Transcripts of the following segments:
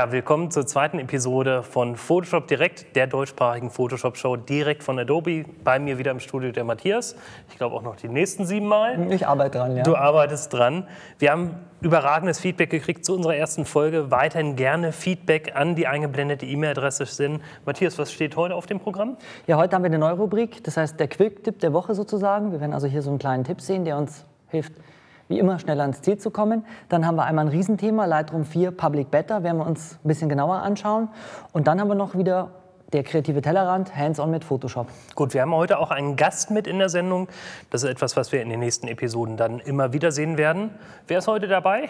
Ja, willkommen zur zweiten Episode von Photoshop Direkt, der deutschsprachigen Photoshop-Show direkt von Adobe. Bei mir wieder im Studio der Matthias. Ich glaube auch noch die nächsten sieben Mal. Ich arbeite dran, ja. Du arbeitest dran. Wir haben überragendes Feedback gekriegt zu unserer ersten Folge. Weiterhin gerne Feedback an die eingeblendete E-Mail-Adresse sind. Matthias, was steht heute auf dem Programm? Ja, heute haben wir eine neue Rubrik, das heißt der Quick-Tipp der Woche sozusagen. Wir werden also hier so einen kleinen Tipp sehen, der uns hilft, wie immer schneller ans Ziel zu kommen. Dann haben wir einmal ein Riesenthema, Lightroom 4 Public Beta, werden wir uns ein bisschen genauer anschauen. Und dann haben wir noch wieder der kreative Tellerrand, hands-on mit Photoshop. Gut, wir haben heute auch einen Gast mit in der Sendung. Das ist etwas, was wir in den nächsten Episoden dann immer wieder sehen werden. Wer ist heute dabei?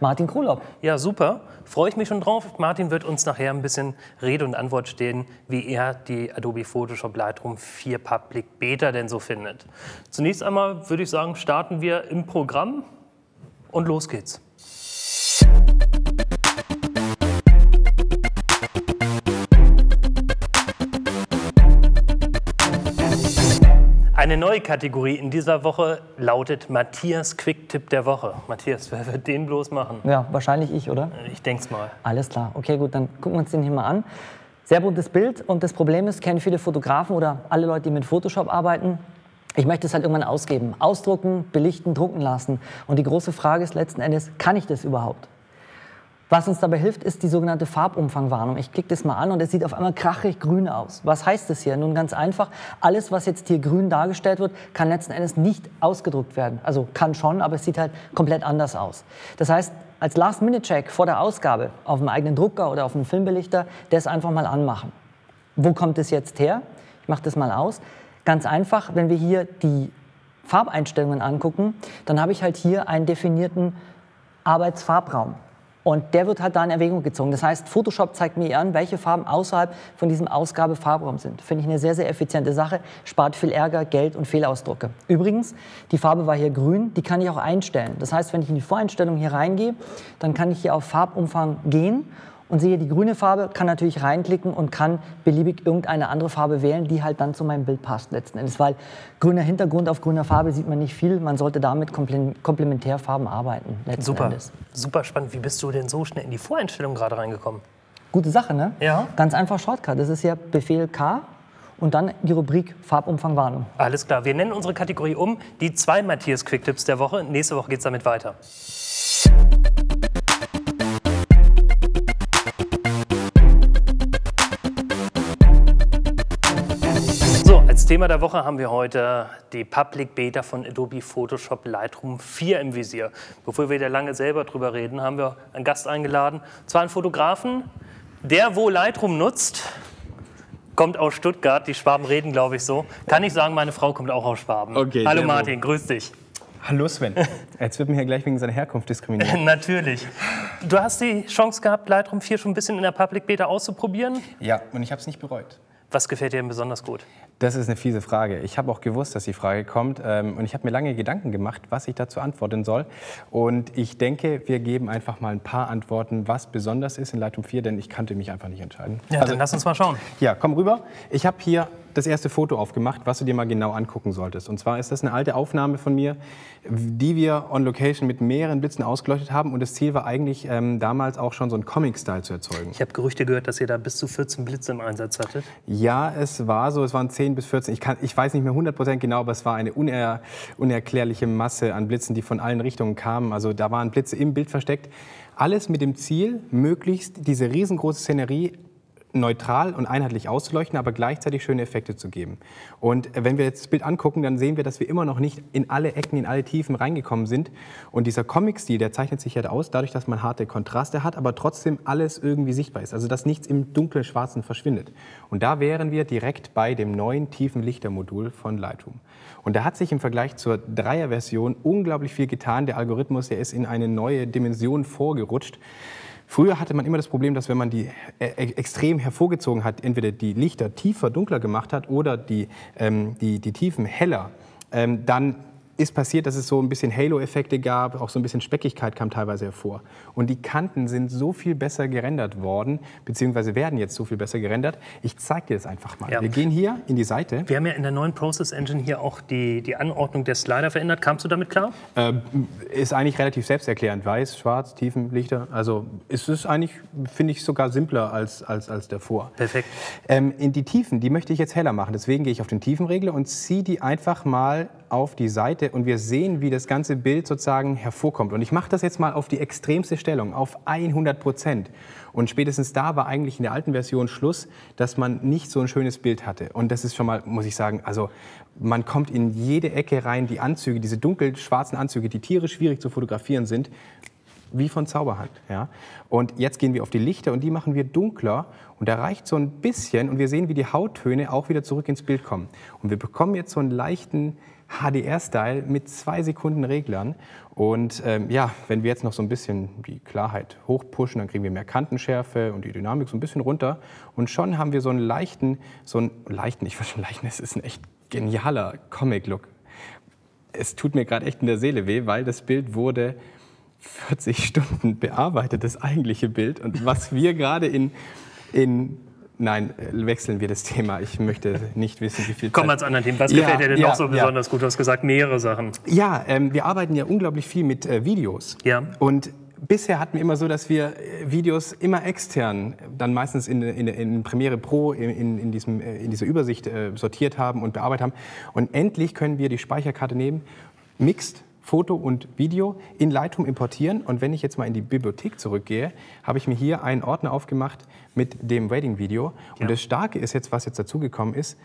Martin Krolop. Ja, super. Freue ich mich schon drauf. Martin wird uns nachher ein bisschen Rede und Antwort stehen, wie er die Adobe Photoshop Lightroom 4 Public Beta denn so findet. Zunächst einmal würde ich sagen, starten wir im Programm und los geht's. Eine neue Kategorie in dieser Woche lautet Matthias Quick-Tipp der Woche. Matthias, wer wird den bloß machen? Ja, wahrscheinlich ich, oder? Ich denk's mal. Alles klar. Okay, gut, dann gucken wir uns den hier mal an. Sehr buntes Bild und das Problem ist, kennen viele Fotografen oder alle Leute, die mit Photoshop arbeiten, ich möchte es halt irgendwann ausgeben. Ausdrucken, belichten, drucken lassen. Und die große Frage ist letzten Endes, kann ich das überhaupt? Was uns dabei hilft, ist die sogenannte Farbumfangwarnung. Ich klicke das mal an und es sieht auf einmal krachig grün aus. Was heißt das hier? Nun ganz einfach, alles, was jetzt hier grün dargestellt wird, kann letzten Endes nicht ausgedruckt werden. Also kann schon, aber es sieht halt komplett anders aus. Das heißt, als Last-Minute-Check vor der Ausgabe auf dem eigenen Drucker oder auf einem Filmbelichter, das einfach mal anmachen. Wo kommt es jetzt her? Ich mache das mal aus. Ganz einfach, wenn wir hier die Farbeinstellungen angucken, dann habe ich halt hier einen definierten Arbeitsfarbraum. Und der wird halt da in Erwägung gezogen. Das heißt, Photoshop zeigt mir an, welche Farben außerhalb von diesem Ausgabefarbraum sind. Finde ich eine sehr, sehr effiziente Sache, spart viel Ärger, Geld und Fehlausdrucke. Übrigens, die Farbe war hier grün, die kann ich auch einstellen. Das heißt, wenn ich in die Voreinstellung hier reingehe, dann kann ich hier auf Farbumfang gehen und sehe die grüne Farbe, kann natürlich reinklicken und kann beliebig irgendeine andere Farbe wählen, die halt dann zu meinem Bild passt letzten Endes. Weil grüner Hintergrund auf grüner Farbe sieht man nicht viel. Man sollte damit Komplementärfarben arbeiten. Super, Endes. super spannend. Wie bist du denn so schnell in die Voreinstellung gerade reingekommen? Gute Sache, ne? Ja. Ganz einfach Shortcut. Das ist ja Befehl K und dann die Rubrik Farbumfangwarnung. Alles klar. Wir nennen unsere Kategorie um die zwei Matthias Quicktips der Woche. Nächste Woche geht es damit weiter. Als Thema der Woche haben wir heute die Public Beta von Adobe Photoshop Lightroom 4 im Visier. Bevor wir da lange selber drüber reden, haben wir einen Gast eingeladen, zwar einen Fotografen, der wo Lightroom nutzt, kommt aus Stuttgart. Die Schwaben reden, glaube ich, so. Kann ich sagen, meine Frau kommt auch aus Schwaben. Okay, Hallo Martin, grüß dich. Hallo Sven. Jetzt wird man hier gleich wegen seiner Herkunft diskriminiert. Natürlich. Du hast die Chance gehabt, Lightroom 4 schon ein bisschen in der Public Beta auszuprobieren. Ja, und ich habe es nicht bereut. Was gefällt dir denn besonders gut? Das ist eine fiese Frage. Ich habe auch gewusst, dass die Frage kommt. Ähm, und ich habe mir lange Gedanken gemacht, was ich dazu antworten soll. Und ich denke, wir geben einfach mal ein paar Antworten, was besonders ist in Lightroom 4, denn ich kannte mich einfach nicht entscheiden. Ja, also, dann lass uns mal schauen. Ja, komm rüber. Ich habe hier das erste Foto aufgemacht, was du dir mal genau angucken solltest. Und zwar ist das eine alte Aufnahme von mir, die wir on Location mit mehreren Blitzen ausgeleuchtet haben. Und das Ziel war eigentlich ähm, damals auch schon so einen Comic-Style zu erzeugen. Ich habe Gerüchte gehört, dass ihr da bis zu 14 Blitze im Einsatz hattet. Ja, es war so. Es waren 10 bis 14. Ich, kann, ich weiß nicht mehr 100% genau, aber es war eine uner, unerklärliche Masse an Blitzen, die von allen Richtungen kamen. Also da waren Blitze im Bild versteckt. Alles mit dem Ziel, möglichst diese riesengroße Szenerie neutral und einheitlich auszuleuchten, aber gleichzeitig schöne Effekte zu geben. Und wenn wir jetzt das Bild angucken, dann sehen wir, dass wir immer noch nicht in alle Ecken, in alle Tiefen reingekommen sind. Und dieser Comic-Stil, der zeichnet sich halt aus, dadurch, dass man harte Kontraste hat, aber trotzdem alles irgendwie sichtbar ist. Also dass nichts im dunklen Schwarzen verschwindet. Und da wären wir direkt bei dem neuen tiefen Lichtermodul von Lightroom. Und da hat sich im Vergleich zur Dreier-Version unglaublich viel getan. Der Algorithmus, der ist in eine neue Dimension vorgerutscht. Früher hatte man immer das Problem, dass wenn man die äh, extrem hervorgezogen hat, entweder die Lichter tiefer, dunkler gemacht hat oder die, ähm, die, die Tiefen heller, ähm, dann ist passiert, dass es so ein bisschen Halo-Effekte gab, auch so ein bisschen Speckigkeit kam teilweise hervor. Und die Kanten sind so viel besser gerendert worden, beziehungsweise werden jetzt so viel besser gerendert. Ich zeige dir das einfach mal. Ja. Wir gehen hier in die Seite. Wir haben ja in der neuen Process Engine hier auch die, die Anordnung der Slider verändert. Kamst du damit klar? Äh, ist eigentlich relativ selbsterklärend. Weiß, schwarz, Tiefen, Lichter. Also es ist eigentlich, finde ich, sogar simpler als, als, als davor. Perfekt. Ähm, in die Tiefen, die möchte ich jetzt heller machen. Deswegen gehe ich auf den Tiefenregler und ziehe die einfach mal auf die Seite und wir sehen, wie das ganze Bild sozusagen hervorkommt. Und ich mache das jetzt mal auf die extremste Stellung, auf 100 Prozent. Und spätestens da war eigentlich in der alten Version Schluss, dass man nicht so ein schönes Bild hatte. Und das ist schon mal, muss ich sagen, also man kommt in jede Ecke rein. Die Anzüge, diese dunkel-schwarzen Anzüge, die Tiere schwierig zu fotografieren sind, wie von Zauberhand. Ja? Und jetzt gehen wir auf die Lichter und die machen wir dunkler und da reicht so ein bisschen und wir sehen, wie die Hauttöne auch wieder zurück ins Bild kommen. Und wir bekommen jetzt so einen leichten HDR-Style mit zwei Sekunden Reglern. Und ähm, ja, wenn wir jetzt noch so ein bisschen die Klarheit hochpushen, dann kriegen wir mehr Kantenschärfe und die Dynamik so ein bisschen runter. Und schon haben wir so einen leichten, so einen leichten, ich weiß schon leichten, es ist ein echt genialer Comic-Look. Es tut mir gerade echt in der Seele weh, weil das Bild wurde 40 Stunden bearbeitet, das eigentliche Bild. Und was wir gerade in, in Nein, äh, wechseln wir das Thema. Ich möchte nicht wissen, wie viel Kommen wir zu anderen Themen. Was Ja, gefällt dir denn ja, noch so ja. besonders gut? Du hast gesagt, mehrere Sachen. Ja, ähm, wir arbeiten ja unglaublich viel mit äh, Videos. Ja. Und bisher hatten wir immer so, dass wir äh, Videos immer extern, dann meistens in, in, in Premiere Pro, in, in, diesem, äh, in dieser Übersicht äh, sortiert haben und bearbeitet haben. Und endlich können wir die Speicherkarte nehmen, mixed, Foto und Video in Lightroom importieren. Und wenn ich jetzt mal in die Bibliothek zurückgehe, habe ich mir hier einen Ordner aufgemacht mit dem Wedding-Video. Und Ja. das Starke ist jetzt, was jetzt dazugekommen ist,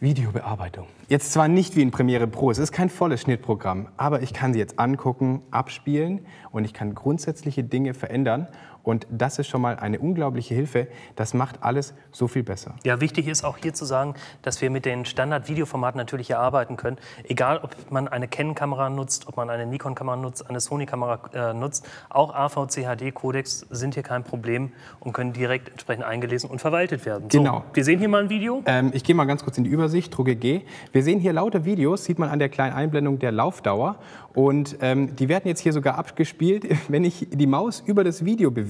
Videobearbeitung. Jetzt zwar nicht wie in Premiere Pro, es ist kein volles Schnittprogramm, aber ich kann sie jetzt angucken, abspielen und ich kann grundsätzliche Dinge verändern. Und das ist schon mal eine unglaubliche Hilfe. Das macht alles so viel besser. Ja, wichtig ist auch hier zu sagen, dass wir mit den Standard-Videoformaten natürlich hier arbeiten können. Egal, ob man eine Canon-Kamera nutzt, ob man eine Nikon-Kamera nutzt, eine Sony-Kamera äh, nutzt. Auch AVC-HD-Codecs sind hier kein Problem und können direkt entsprechend eingelesen und verwaltet werden. So, Genau. Wir sehen hier mal ein Video. Ähm, ich gehe mal ganz kurz in die Übersicht, drücke G. Wir sehen hier lauter Videos, sieht man an der kleinen Einblendung der Laufdauer. Und ähm, die werden jetzt hier sogar abgespielt, wenn ich die Maus über das Video bewege.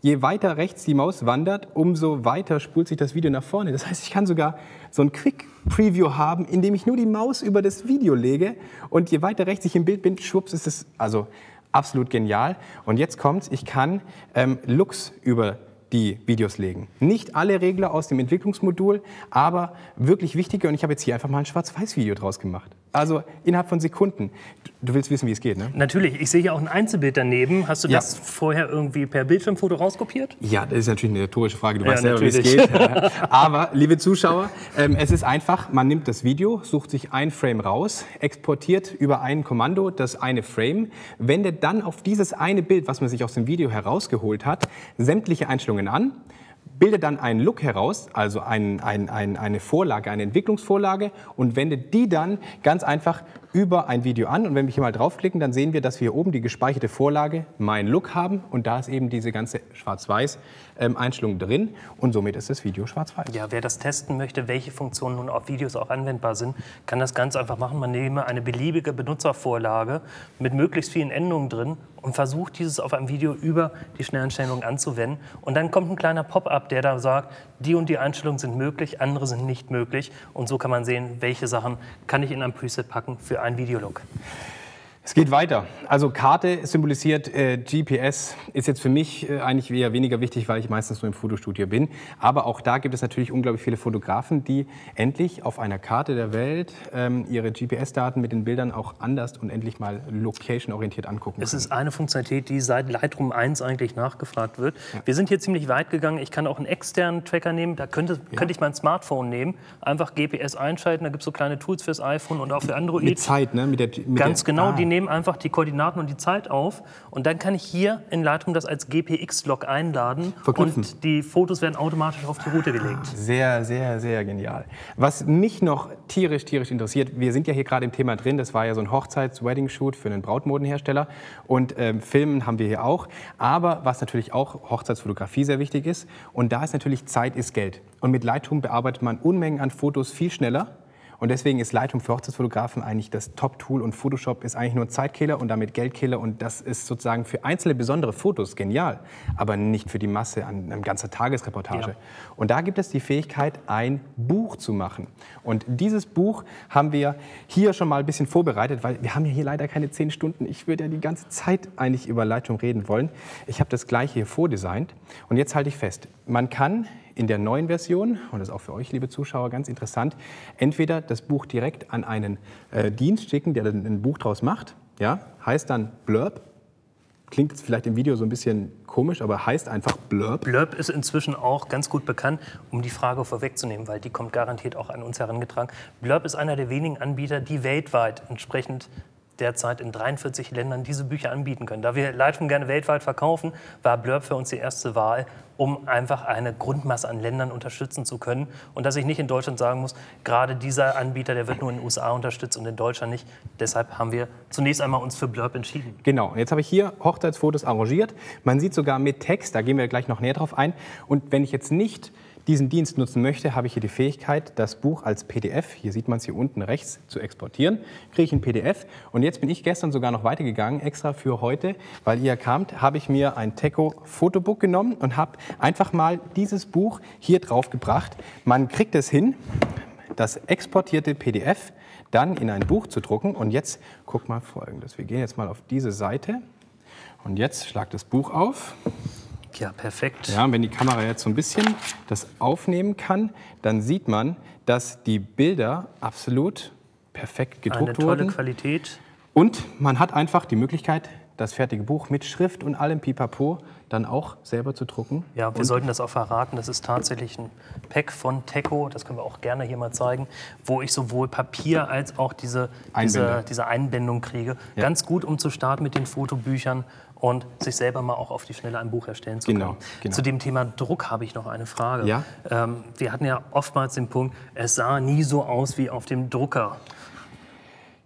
Je weiter rechts die Maus wandert, umso weiter spult sich das Video nach vorne. Das heißt, ich kann sogar so ein Quick-Preview haben, indem ich nur die Maus über das Video lege. Und je weiter rechts ich im Bild bin, schwupps ist es also absolut genial. Und jetzt kommt's, ich kann ähm, Looks über die Videos legen. Nicht alle Regler aus dem Entwicklungsmodul, aber wirklich wichtige. Und ich habe jetzt hier einfach mal ein Schwarz-Weiß-Video draus gemacht. Also innerhalb von Sekunden. Du willst wissen, wie es geht, ne? Natürlich, ich sehe hier auch ein Einzelbild daneben. Hast du Ja. das vorher irgendwie per Bildschirmfoto rauskopiert? Ja, das ist natürlich eine rhetorische Frage. Du Ja, weißt selber, wie es geht. Aber, liebe Zuschauer, ähm, es ist einfach, man nimmt das Video, sucht sich ein Frame raus, exportiert über ein Kommando das eine Frame, wendet dann auf dieses eine Bild, was man sich aus dem Video herausgeholt hat, sämtliche Einstellungen an, bildet dann einen Look heraus, also ein, ein, ein, eine Vorlage, eine Entwicklungsvorlage und wendet die dann ganz einfach über ein Video an. Und wenn wir hier mal draufklicken, dann sehen wir, dass wir hier oben die gespeicherte Vorlage, mein Look haben und da ist eben diese ganze Schwarz-Weiß-Einstellung drin und somit ist das Video schwarz-weiß. Ja, wer das testen möchte, welche Funktionen nun auf Videos auch anwendbar sind, kann das ganz einfach machen. Man nehme eine beliebige Benutzervorlage mit möglichst vielen Endungen drin und versucht, dieses auf einem Video über die Schnelleinstellungen anzuwenden. Und dann kommt ein kleiner Pop-up, der da sagt, die und die Einstellungen sind möglich, andere sind nicht möglich. Und so kann man sehen, welche Sachen kann ich in ein Preset packen für einen Videolook. Es geht weiter. Also Karte symbolisiert äh, GPS, ist jetzt für mich äh, eigentlich eher weniger wichtig, weil ich meistens nur im Fotostudio bin. Aber auch da gibt es natürlich unglaublich viele Fotografen, die endlich auf einer Karte der Welt ähm, ihre GPS-Daten mit den Bildern auch anders und endlich mal location-orientiert angucken Es können. ist eine Funktionalität, die seit Lightroom 1 eigentlich nachgefragt wird. Wir sind hier ziemlich weit gegangen. Ich kann auch einen externen Tracker nehmen. Da könnte, könnte ich mein Smartphone nehmen, einfach GPS einschalten. Da gibt es so kleine Tools fürs iPhone und auch für Android. Mit Zeit, ne? Mit der, mit Ganz genau, Ah. die nehmen einfach die Koordinaten und die Zeit auf und dann kann ich hier in Lightroom das als GPX-Log einladen Verknüpfen. und die Fotos werden automatisch auf die Route gelegt. Sehr, sehr, sehr genial. Was mich noch tierisch, tierisch interessiert, wir sind ja hier gerade im Thema drin, das war ja so ein Hochzeits-Wedding-Shoot für einen Brautmodenhersteller und ähm, Filmen haben wir hier auch. Aber was natürlich auch Hochzeitsfotografie sehr wichtig ist und da ist natürlich Zeit ist Geld. Und mit Lightroom bearbeitet man Unmengen an Fotos viel schneller Und deswegen ist Lightroom für Hochzeitsfotografen eigentlich das Top-Tool und Photoshop ist eigentlich nur ein Zeitkiller und damit Geldkiller. Und das ist sozusagen für einzelne besondere Fotos genial, aber nicht für die Masse an einer ganzen Tagesreportage. Ja. Und da gibt es die Fähigkeit, ein Buch zu machen. Und dieses Buch haben wir hier schon mal ein bisschen vorbereitet, weil wir haben ja hier leider keine zehn Stunden. Ich würde ja die ganze Zeit eigentlich über Lightroom reden wollen. Ich habe das gleiche hier vordesignt. Und jetzt halte ich fest, man kann in der neuen Version, und das ist auch für euch, liebe Zuschauer, ganz interessant, entweder das Buch direkt an einen äh, Dienst schicken, der dann ein Buch draus macht, ja, heißt dann Blurb, klingt jetzt vielleicht im Video so ein bisschen komisch, aber heißt einfach Blurb. Blurb ist inzwischen auch ganz gut bekannt, um die Frage vorwegzunehmen, weil die kommt garantiert auch an uns herangetragen. Blurb ist einer der wenigen Anbieter, die weltweit entsprechend derzeit in 43 Ländern diese Bücher anbieten können. Da wir Lightroom gerne weltweit verkaufen, war Blurb für uns die erste Wahl, um einfach eine Grundmasse an Ländern unterstützen zu können. Und dass ich nicht in Deutschland sagen muss, gerade dieser Anbieter, der wird nur in den USA unterstützt und in Deutschland nicht. Deshalb haben wir zunächst einmal uns für Blurb entschieden. Genau, jetzt habe ich hier Hochzeitsfotos arrangiert. Man sieht sogar mit Text, da gehen wir gleich noch näher drauf ein. Und wenn ich jetzt nicht diesen Dienst nutzen möchte, habe ich hier die Fähigkeit, das Buch als PDF, hier sieht man es hier unten rechts, zu exportieren. Kriege ich ein PDF. Und jetzt bin ich gestern sogar noch weitergegangen, extra für heute, weil ihr kamt, habe ich mir ein Teco Fotobook genommen und habe einfach mal dieses Buch hier drauf gebracht. Man kriegt es hin, das exportierte PDF dann in ein Buch zu drucken. Und jetzt guck mal folgendes. Wir gehen jetzt mal auf diese Seite. Und jetzt schlag das Buch auf. Ja, perfekt. Ja, wenn die Kamera jetzt so ein bisschen das aufnehmen kann, dann sieht man, dass die Bilder absolut perfekt gedruckt Eine tolle wurden. Qualität. Und man hat einfach die Möglichkeit, das fertige Buch mit Schrift und allem Pipapo dann auch selber zu drucken. Ja, wir und sollten das auch verraten. Das ist tatsächlich ein Pack von Teco, das können wir auch gerne hier mal zeigen, wo ich sowohl Papier als auch diese, diese, diese Einbindung kriege. Ja. Ganz gut, um zu starten mit den Fotobüchern und sich selber mal auch auf die Schnelle ein Buch erstellen zu genau, können. Genau. Zu dem Thema Druck habe ich noch eine Frage. Ja? Ähm, wir hatten ja oftmals den Punkt, es sah nie so aus wie auf dem Drucker.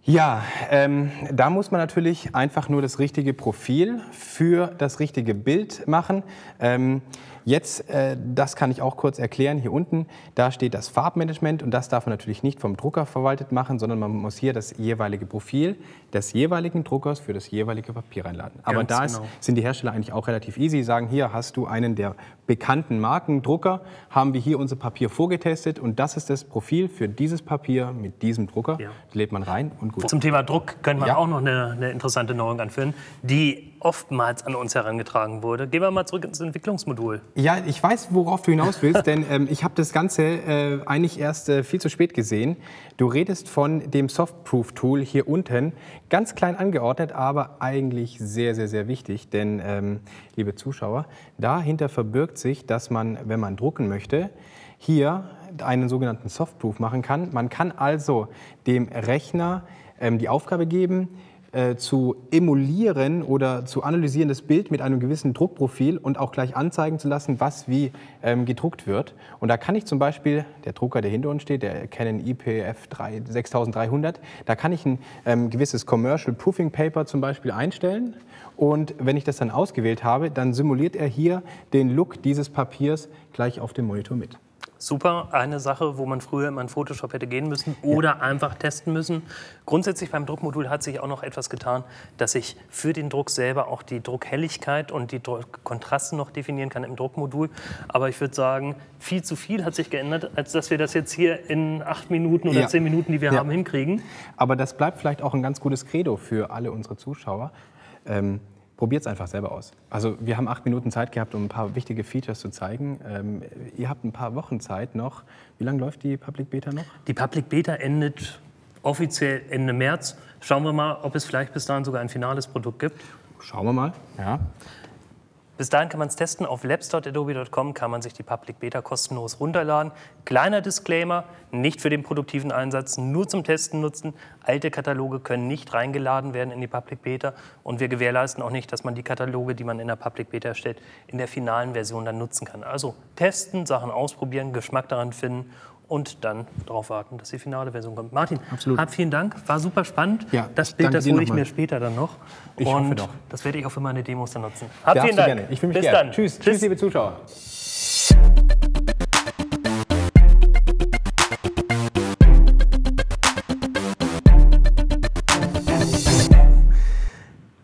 Ja, ähm, da muss man natürlich einfach nur das richtige Profil für das richtige Bild machen. Ähm, Jetzt, äh, das kann ich auch kurz erklären, hier unten, da steht das Farbmanagement und das darf man natürlich nicht vom Drucker verwaltet machen, sondern man muss hier das jeweilige Profil des jeweiligen Druckers für das jeweilige Papier reinladen. Aber da genau. sind die Hersteller eigentlich auch relativ easy. Sie sagen, hier hast du einen der bekannten Marken Drucker, haben wir hier unser Papier vorgetestet und das ist das Profil für dieses Papier mit diesem Drucker. Ja. Das lädt man rein und gut. Zum Thema Druck könnte man ja. auch noch eine, eine interessante Neuerung anführen, die oftmals an uns herangetragen wurde. Gehen wir mal zurück ins Entwicklungsmodul. Ja, ich weiß, worauf du hinaus willst, denn ähm, ich habe das Ganze äh, eigentlich erst äh, viel zu spät gesehen. Du redest von dem Softproof-Tool hier unten, ganz klein angeordnet, aber eigentlich sehr, sehr, sehr wichtig, denn, ähm, liebe Zuschauer, dahinter verbirgt sich, dass man, wenn man drucken möchte, hier einen sogenannten Softproof machen kann. Man kann also dem Rechner ähm, die Aufgabe geben, äh, zu emulieren oder zu analysieren das Bild mit einem gewissen Druckprofil und auch gleich anzeigen zu lassen, was wie ähm, gedruckt wird. Und da kann ich zum Beispiel, der Drucker, der hinter uns steht, der Canon IPF 3, 6300, da kann ich ein ähm, gewisses Commercial Proofing Paper zum Beispiel einstellen. Und wenn ich das dann ausgewählt habe, dann simuliert er hier den Look dieses Papiers gleich auf dem Monitor mit super. Eine Sache, wo man früher immer in Photoshop hätte gehen müssen oder ja. einfach testen müssen. Grundsätzlich beim Druckmodul hat sich auch noch etwas getan, dass ich für den Druck selber auch die Druckhelligkeit und die Kontraste noch definieren kann im Druckmodul. Aber ich würde sagen, viel zu viel hat sich geändert, als dass wir das jetzt hier in acht Minuten oder ja. zehn Minuten, die wir ja. haben, hinkriegen. Aber das bleibt vielleicht auch ein ganz gutes Credo für alle unsere Zuschauer. Ähm, probiert es einfach selber aus. Also wir haben acht Minuten Zeit gehabt, um ein paar wichtige Features zu zeigen. Ähm, ihr habt ein paar Wochen Zeit noch. Wie lange läuft die Public Beta noch? Die Public Beta endet offiziell Ende März. Schauen wir mal, ob es vielleicht bis dahin sogar ein finales Produkt gibt. Schauen wir mal, ja. Bis dahin kann man es testen. Auf labs.adobe.com kann man sich die Public Beta kostenlos runterladen. Kleiner Disclaimer, nicht für den produktiven Einsatz, nur zum Testen nutzen. Alte Kataloge können nicht reingeladen werden in die Public Beta und wir gewährleisten auch nicht, dass man die Kataloge, die man in der Public Beta erstellt, in der finalen Version dann nutzen kann. Also testen, Sachen ausprobieren, Geschmack daran finden und dann darauf warten, dass die finale Version kommt. Martin, Absolut. Hab vielen Dank, war super spannend. Ja, das Bild, das hole ich mir später dann noch. Ich und hoffe doch. Das werde ich auch für meine Demos dann nutzen. Hab vielen Dank. Gerne. Ich mich Bis gerne. dann. Tschüss. Tschüss, liebe Zuschauer.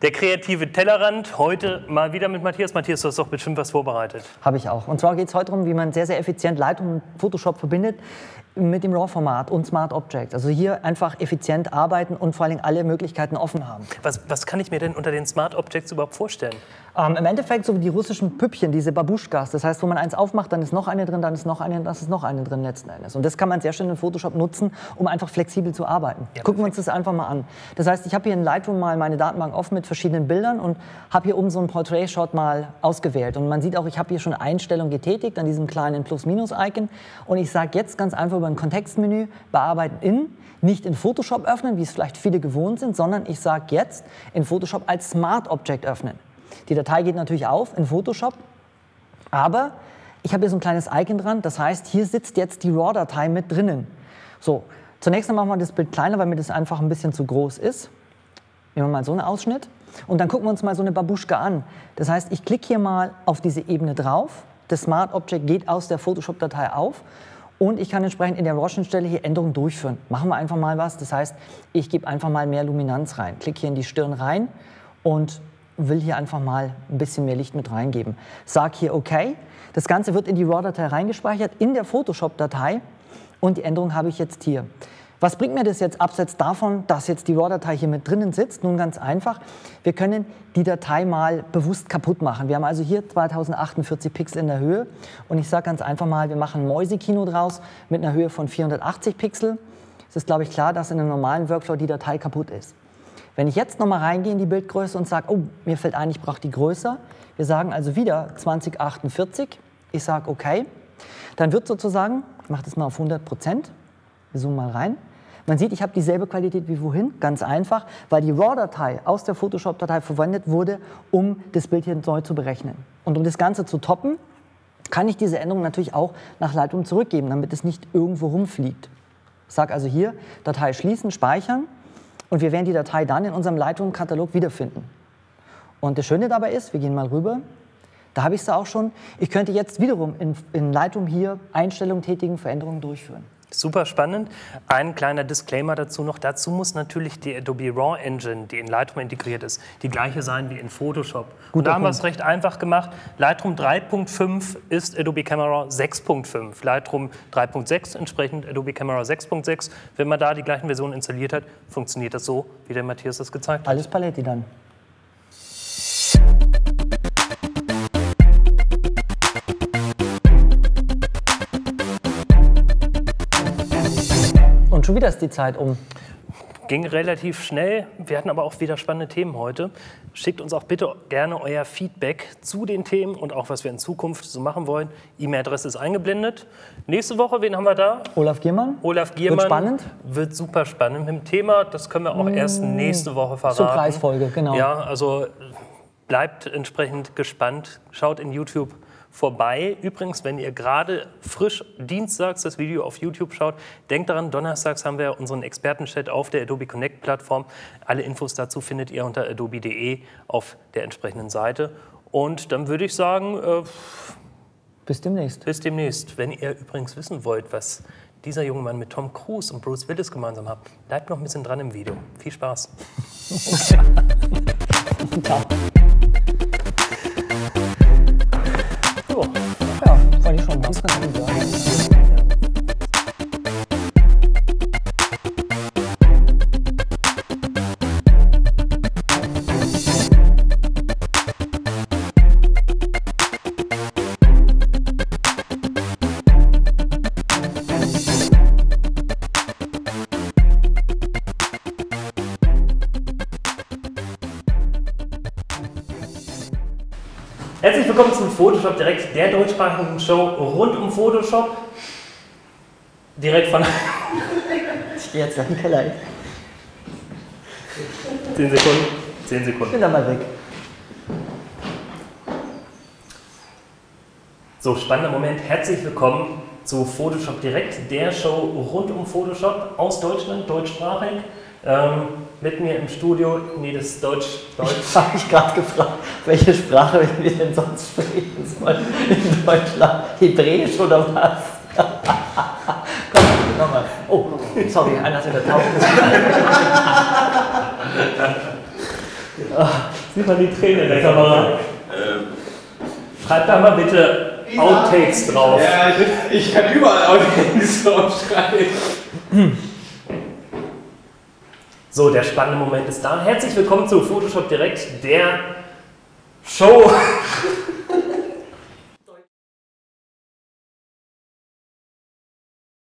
Der kreative Tellerrand, heute mal wieder mit Matthias. Matthias, du hast doch bestimmt was vorbereitet. Habe ich auch. Und zwar geht es heute darum, wie man sehr, sehr effizient Lightroom und Photoshop verbindet mit dem RAW-Format und Smart Objects. Also hier einfach effizient arbeiten und vor allem alle Möglichkeiten offen haben. Was, was kann ich mir denn unter den Smart Objects überhaupt vorstellen? Ähm, Im Endeffekt so wie die russischen Püppchen, diese Babuschkas. Das heißt, wo man eins aufmacht, dann ist noch eine drin, dann ist noch eine, dann ist noch eine drin letzten Endes. Und das kann man sehr schön in Photoshop nutzen, um einfach flexibel zu arbeiten. Ja, Gucken wir uns das einfach mal an. Das heißt, ich habe hier in Lightroom mal meine Datenbank offen mit verschiedenen Bildern und habe hier oben so einen Portrait-Shot mal ausgewählt. Und man sieht auch, ich habe hier schon Einstellungen getätigt an diesem kleinen Plus-Minus-Icon. Und ich sage jetzt ganz einfach über ein Kontextmenü, bearbeiten in, nicht in Photoshop öffnen, wie es vielleicht viele gewohnt sind, sondern ich sage jetzt in Photoshop als Smart Object öffnen. Die Datei geht natürlich auf in Photoshop, aber ich habe hier so ein kleines Icon dran, das heißt, hier sitzt jetzt die RAW-Datei mit drinnen. So, zunächst machen wir das Bild kleiner, weil mir das einfach ein bisschen zu groß ist. Nehmen wir mal so einen Ausschnitt und dann gucken wir uns mal so eine Babuschka an. Das heißt, ich klicke hier mal auf diese Ebene drauf, das Smart Object geht aus der Photoshop-Datei auf und ich kann entsprechend in der RAW-Schnittstelle hier Änderungen durchführen. Machen wir einfach mal was, das heißt, ich gebe einfach mal mehr Luminanz rein, klicke hier in die Stirn rein und will hier einfach mal ein bisschen mehr Licht mit reingeben. Sag hier OK. Das Ganze wird in die RAW-Datei reingespeichert, in der Photoshop-Datei und die Änderung habe ich jetzt hier. Was bringt mir das jetzt abseits davon, dass jetzt die RAW-Datei hier mit drinnen sitzt? Nun ganz einfach, wir können die Datei mal bewusst kaputt machen. Wir haben also hier 2048 Pixel in der Höhe und ich sage ganz einfach mal, wir machen Mäusekino draus mit einer Höhe von 480 Pixel. Es ist, glaube ich, klar, dass in einem normalen Workflow die Datei kaputt ist. Wenn ich jetzt nochmal reingehe in die Bildgröße und sage, oh, mir fällt ein, ich brauche die größer, wir sagen also wieder 2048, ich sage okay, dann wird sozusagen, ich mache das mal auf 100 Prozent, wir zoomen mal rein, man sieht, ich habe dieselbe Qualität wie wohin, ganz einfach, weil die RAW-Datei aus der Photoshop-Datei verwendet wurde, um das Bild hier neu zu berechnen. Und um das Ganze zu toppen, kann ich diese Änderung natürlich auch nach Lightroom zurückgeben, damit es nicht irgendwo rumfliegt. Ich sage also hier, Datei schließen, speichern und wir werden die Datei dann in unserem Lightroom-Katalog wiederfinden. Und das Schöne dabei ist, wir gehen mal rüber, da habe ich es auch schon, ich könnte jetzt wiederum in, in Lightroom hier Einstellungen tätigen, Veränderungen durchführen. Super spannend. Ein kleiner Disclaimer dazu noch. Dazu muss natürlich die Adobe RAW Engine, die in Lightroom integriert ist, die gleiche sein wie in Photoshop. Und da haben wir es recht einfach gemacht. Lightroom 3.5 ist Adobe Camera 6.5. Lightroom 3.6 entsprechend Adobe Camera 6.6. Wenn man da die gleichen Versionen installiert hat, funktioniert das so, wie der Matthias das gezeigt hat. Alles Paletti dann. Schon wieder ist die Zeit um. Ging relativ schnell. Wir hatten aber auch wieder spannende Themen heute. Schickt uns auch bitte gerne euer Feedback zu den Themen und auch, was wir in Zukunft so machen wollen. E-Mail-Adresse ist eingeblendet. Nächste Woche, wen haben wir da? Olaf Giermann. Olaf Giermann. Wird spannend. Wird super spannend mit dem Thema. Das können wir auch erst nächste Woche verraten. Zur Preisfolge, genau. Ja, also bleibt entsprechend gespannt. Schaut in YouTube vorbei. Übrigens, wenn ihr gerade frisch dienstags das Video auf YouTube schaut, denkt daran, donnerstags haben wir unseren Expertenchat auf der Adobe Connect Plattform. Alle Infos dazu findet ihr unter adobe.de auf der entsprechenden Seite. Und dann würde ich sagen, äh, Bis demnächst. bis demnächst. Wenn ihr übrigens wissen wollt, was dieser junge Mann mit Tom Cruise und Bruce Willis gemeinsam hat, bleibt noch ein bisschen dran im Video. Viel Spaß. Ciao. Herzlich willkommen zum Photoshop Direkt, der deutschsprachigen Show rund um Photoshop. Direkt von Ich gehe jetzt in den Keller. 10 Sekunden. 10 Ich Sekunden. bin da mal weg. So, spannender Moment. Herzlich willkommen zu Photoshop Direkt, der Show rund um Photoshop aus Deutschland, deutschsprachig. Ähm, mit mir im Studio, nee, das ist Deutsch, Deutsch. Ich habe mich gerade gefragt, welche Sprache wir denn sonst sprechen sollen in Deutschland. Hebräisch oder was? Komm, nochmal. Oh, sorry, einer hat in der Taufe. Sieht man die Tränen in der Kamera? Schreibt da mal bitte Outtakes drauf. Ja, ich, ich kann überall Outtakes draufschreiben. So, der spannende Moment ist da. Herzlich willkommen zu Photoshop Direkt, der Show.